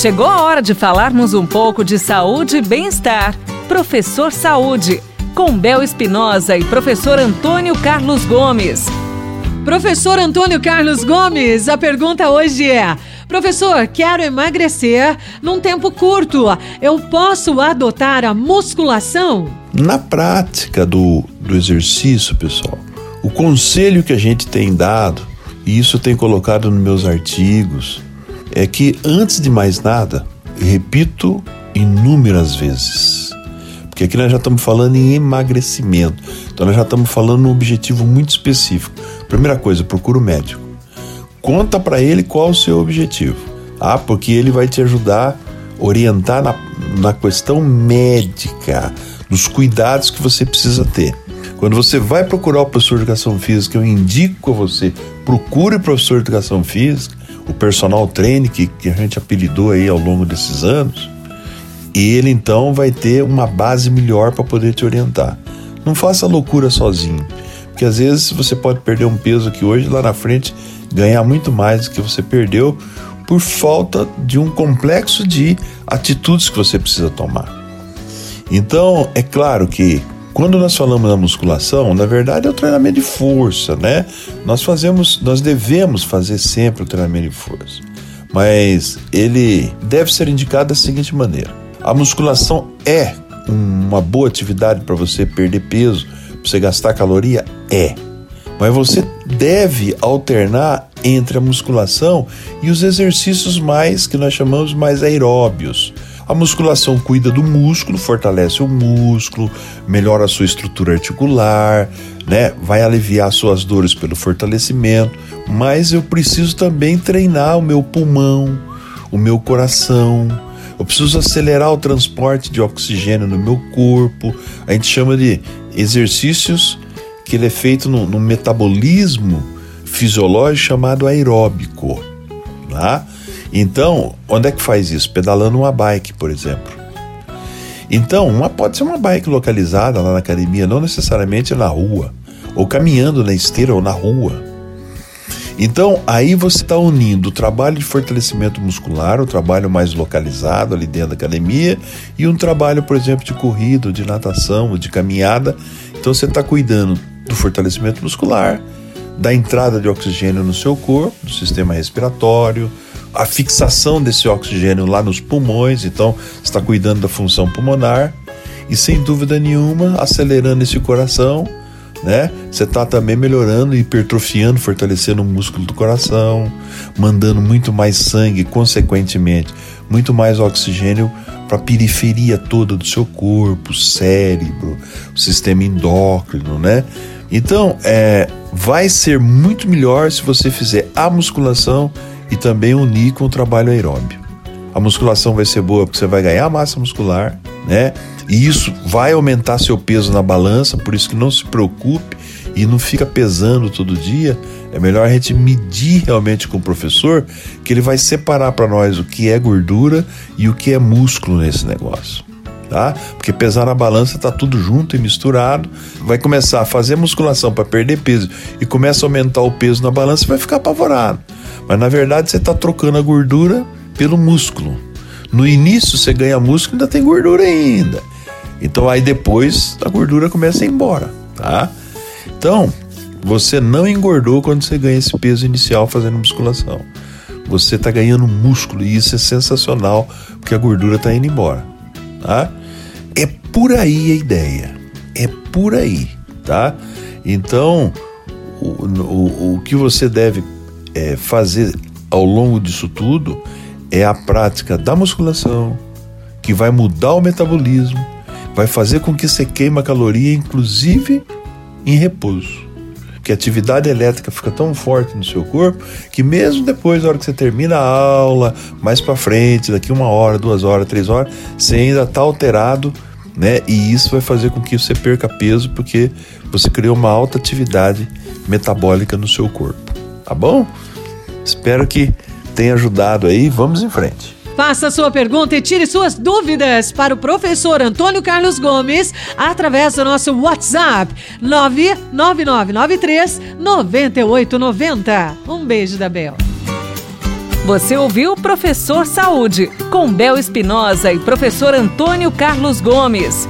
Chegou a hora de falarmos um pouco de saúde e bem-estar. Professor Saúde, com Bel Espinosa e professor Antônio Carlos Gomes. Professor Antônio Carlos Gomes, a pergunta hoje é: Professor, quero emagrecer num tempo curto. Eu posso adotar a musculação? Na prática do, do exercício, pessoal, o conselho que a gente tem dado, e isso tem colocado nos meus artigos, é que antes de mais nada, repito inúmeras vezes, porque aqui nós já estamos falando em emagrecimento, então nós já estamos falando um objetivo muito específico. Primeira coisa, procura o médico. Conta para ele qual o seu objetivo. Ah, porque ele vai te ajudar, orientar na, na questão médica, dos cuidados que você precisa ter. Quando você vai procurar o professor de educação física, eu indico a você, procure o professor de educação física, o personal trainer que, que a gente apelidou aí ao longo desses anos, e ele então vai ter uma base melhor para poder te orientar. Não faça loucura sozinho, porque às vezes você pode perder um peso que hoje lá na frente ganhar muito mais do que você perdeu por falta de um complexo de atitudes que você precisa tomar. Então, é claro que quando nós falamos da musculação, na verdade é o treinamento de força, né? Nós fazemos, nós devemos fazer sempre o treinamento de força. Mas ele deve ser indicado da seguinte maneira: a musculação é uma boa atividade para você perder peso, para você gastar caloria? É. Mas você deve alternar entre a musculação e os exercícios mais que nós chamamos mais aeróbios. A musculação cuida do músculo, fortalece o músculo, melhora a sua estrutura articular, né? Vai aliviar suas dores pelo fortalecimento, mas eu preciso também treinar o meu pulmão, o meu coração. Eu preciso acelerar o transporte de oxigênio no meu corpo. A gente chama de exercícios que ele é feito no, no metabolismo fisiológico chamado aeróbico. Tá? Então, onde é que faz isso? Pedalando uma bike, por exemplo. Então, uma, pode ser uma bike localizada lá na academia, não necessariamente na rua, ou caminhando na esteira ou na rua. Então, aí você está unindo o trabalho de fortalecimento muscular, o trabalho mais localizado ali dentro da academia, e um trabalho, por exemplo, de corrida, de natação, de caminhada. Então, você está cuidando do fortalecimento muscular, da entrada de oxigênio no seu corpo, do sistema respiratório, a fixação desse oxigênio lá nos pulmões, então está cuidando da função pulmonar e sem dúvida nenhuma acelerando esse coração, né? Você está também melhorando, hipertrofiando, fortalecendo o músculo do coração, mandando muito mais sangue, consequentemente, muito mais oxigênio para a periferia toda do seu corpo, cérebro, o sistema endócrino, né? Então, é, vai ser muito melhor se você fizer a musculação e também unir com o trabalho aeróbio. A musculação vai ser boa porque você vai ganhar massa muscular, né? E isso vai aumentar seu peso na balança, por isso que não se preocupe e não fica pesando todo dia. É melhor a gente medir realmente com o professor, que ele vai separar para nós o que é gordura e o que é músculo nesse negócio tá? Porque pesar na balança tá tudo junto e misturado. Vai começar a fazer musculação para perder peso e começa a aumentar o peso na balança, vai ficar apavorado. Mas na verdade você está trocando a gordura pelo músculo. No início você ganha músculo, ainda tem gordura ainda. Então aí depois a gordura começa a ir embora, tá? Então, você não engordou quando você ganha esse peso inicial fazendo musculação. Você está ganhando músculo e isso é sensacional, porque a gordura está indo embora, tá? É por aí a ideia. É por aí, tá? Então, o, o, o que você deve é, fazer ao longo disso tudo é a prática da musculação, que vai mudar o metabolismo, vai fazer com que você queima caloria, inclusive em repouso. Que a atividade elétrica fica tão forte no seu corpo que mesmo depois, na hora que você termina a aula, mais para frente, daqui uma hora, duas horas, três horas, você ainda está alterado né? E isso vai fazer com que você perca peso porque você criou uma alta atividade metabólica no seu corpo, tá bom? Espero que tenha ajudado aí. Vamos em frente. Faça sua pergunta e tire suas dúvidas para o professor Antônio Carlos Gomes através do nosso WhatsApp 99993 9890. Um beijo da Bel. Você ouviu Professor Saúde, com Bel Espinosa e professor Antônio Carlos Gomes.